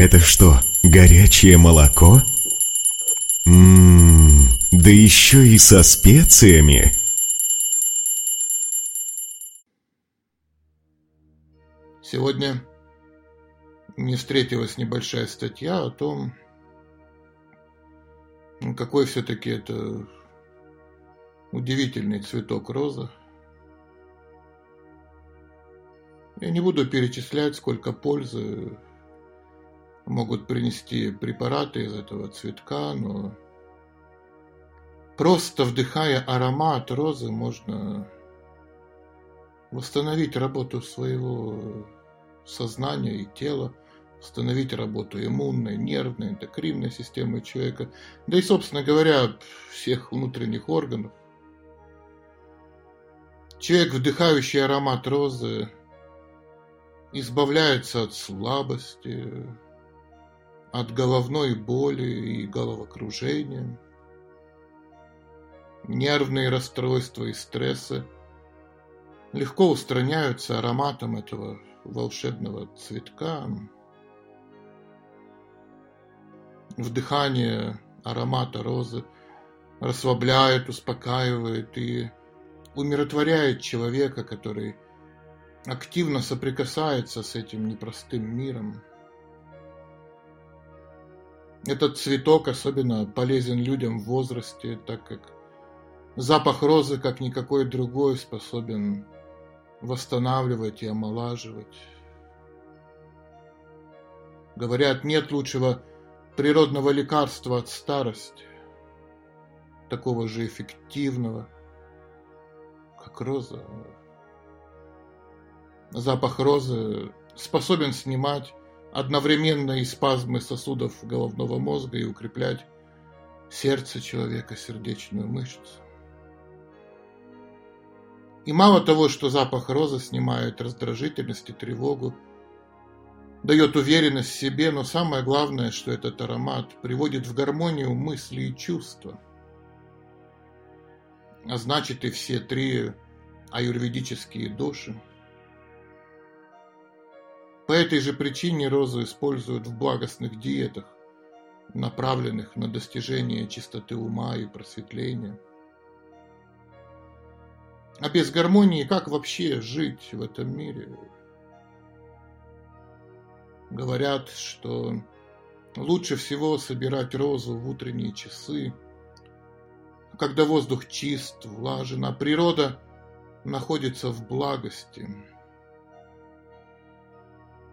Это что, горячее молоко? Ммм, да еще и со специями. Сегодня мне встретилась небольшая статья о том, какой все-таки это удивительный цветок роза. Я не буду перечислять, сколько пользы могут принести препараты из этого цветка, но просто вдыхая аромат розы можно восстановить работу своего сознания и тела, восстановить работу иммунной, нервной, эндокринной системы человека, да и, собственно говоря, всех внутренних органов. Человек, вдыхающий аромат розы, избавляется от слабости, от головной боли и головокружения, нервные расстройства и стрессы легко устраняются ароматом этого волшебного цветка. Вдыхание аромата розы расслабляет, успокаивает и умиротворяет человека, который активно соприкасается с этим непростым миром. Этот цветок особенно полезен людям в возрасте, так как запах розы, как никакой другой, способен восстанавливать и омолаживать. Говорят, нет лучшего природного лекарства от старости, такого же эффективного, как роза. Запах розы способен снимать одновременно и спазмы сосудов головного мозга и укреплять сердце человека, сердечную мышцу. И мало того, что запах розы снимает раздражительность и тревогу, дает уверенность в себе, но самое главное, что этот аромат приводит в гармонию мысли и чувства. А значит и все три аюрведические души – по этой же причине розу используют в благостных диетах, направленных на достижение чистоты ума и просветления. А без гармонии как вообще жить в этом мире? Говорят, что лучше всего собирать розу в утренние часы, когда воздух чист, влажен, а природа находится в благости –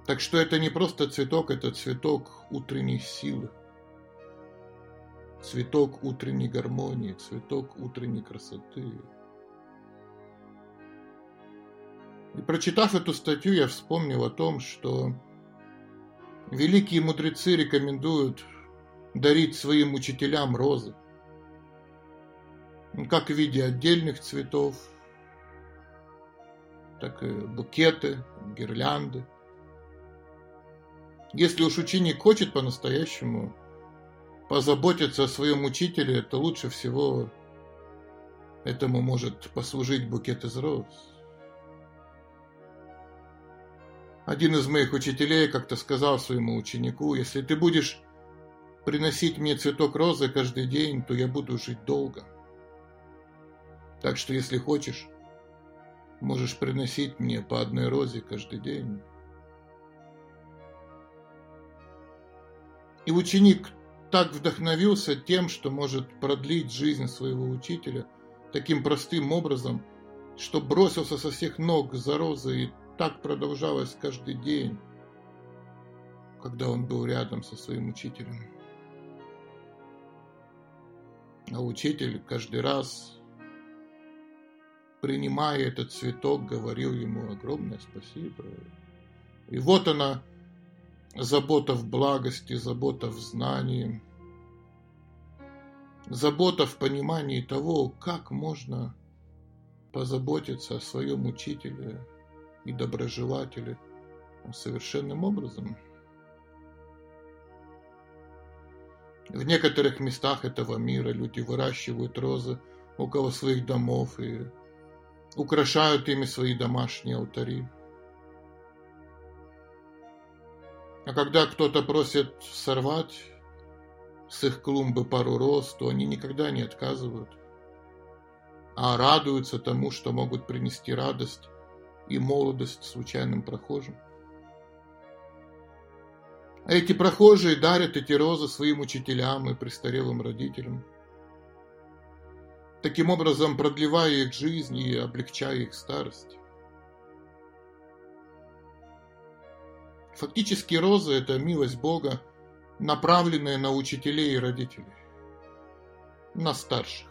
так что это не просто цветок, это цветок утренней силы, цветок утренней гармонии, цветок утренней красоты. И прочитав эту статью, я вспомнил о том, что великие мудрецы рекомендуют дарить своим учителям розы, как в виде отдельных цветов, так и букеты, гирлянды – если уж ученик хочет по-настоящему позаботиться о своем учителе, то лучше всего этому может послужить букет из роз. Один из моих учителей как-то сказал своему ученику, если ты будешь приносить мне цветок розы каждый день, то я буду жить долго. Так что, если хочешь, можешь приносить мне по одной розе каждый день. И ученик так вдохновился тем, что может продлить жизнь своего учителя таким простым образом, что бросился со всех ног за розой, и так продолжалось каждый день, когда он был рядом со своим учителем. А учитель каждый раз, принимая этот цветок, говорил ему огромное спасибо. И вот она, забота в благости, забота в знании, забота в понимании того, как можно позаботиться о своем учителе и доброжелателе совершенным образом. В некоторых местах этого мира люди выращивают розы около своих домов и украшают ими свои домашние алтари. А когда кто-то просит сорвать с их клумбы пару роз, то они никогда не отказывают, а радуются тому, что могут принести радость и молодость случайным прохожим. А эти прохожие дарят эти розы своим учителям и престарелым родителям, таким образом продлевая их жизнь и облегчая их старость. Фактически розы – это милость Бога, направленная на учителей и родителей, на старших.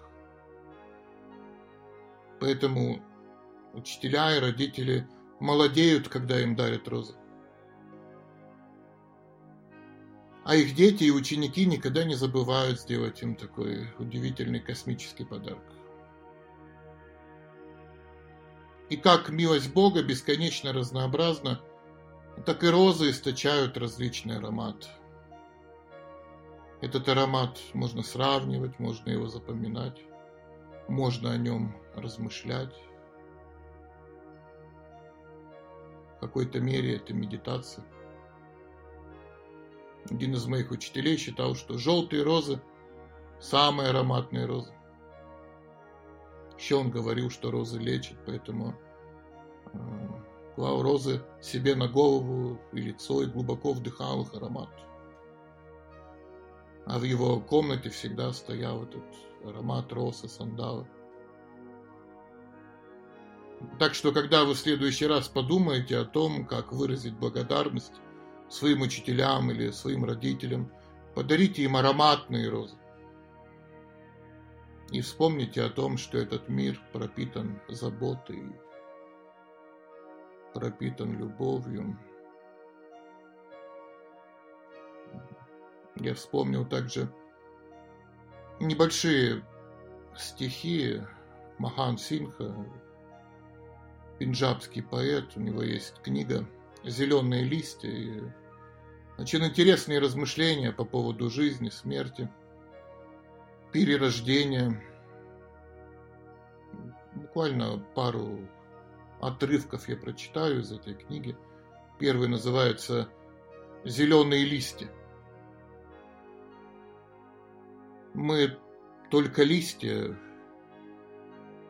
Поэтому учителя и родители молодеют, когда им дарят розы. А их дети и ученики никогда не забывают сделать им такой удивительный космический подарок. И как милость Бога бесконечно разнообразна, так и розы источают различный аромат. Этот аромат можно сравнивать, можно его запоминать, можно о нем размышлять. В какой-то мере это медитация. Один из моих учителей считал, что желтые розы – самые ароматные розы. Еще он говорил, что розы лечат, поэтому э, клал розы себе на голову и лицо и глубоко вдыхал их аромат. А в его комнате всегда стоял этот аромат роз и сандала. Так что, когда вы в следующий раз подумаете о том, как выразить благодарность своим учителям или своим родителям, подарите им ароматные розы. И вспомните о том, что этот мир пропитан заботой, пропитан любовью. Я вспомнил также небольшие стихи Махан Синха, пенджабский поэт, у него есть книга зеленые листья и очень интересные размышления по поводу жизни, смерти, перерождения. Буквально пару отрывков я прочитаю из этой книги. Первый называется «Зеленые листья». Мы только листья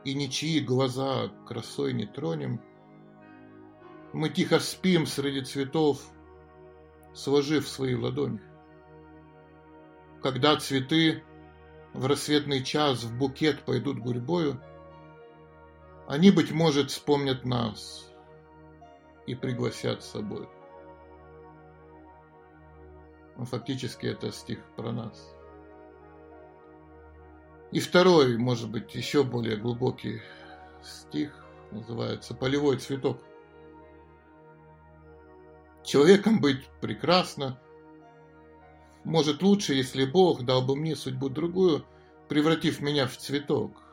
и ничьи глаза красой не тронем – мы тихо спим среди цветов, сложив свои ладони. Когда цветы в рассветный час в букет пойдут гурьбою, они, быть может, вспомнят нас и пригласят с собой. Но фактически это стих про нас. И второй, может быть, еще более глубокий стих называется «Полевой цветок». Человеком быть прекрасно. Может лучше, если Бог дал бы мне судьбу другую, превратив меня в цветок.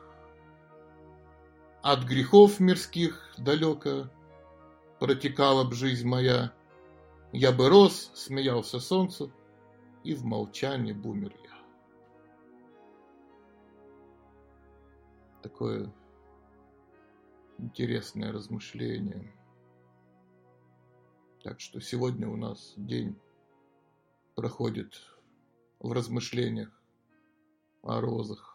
От грехов мирских далеко протекала б жизнь моя. Я бы рос, смеялся солнцу, и в молчании бумер я. Такое интересное размышление. Так что сегодня у нас день проходит в размышлениях о розах.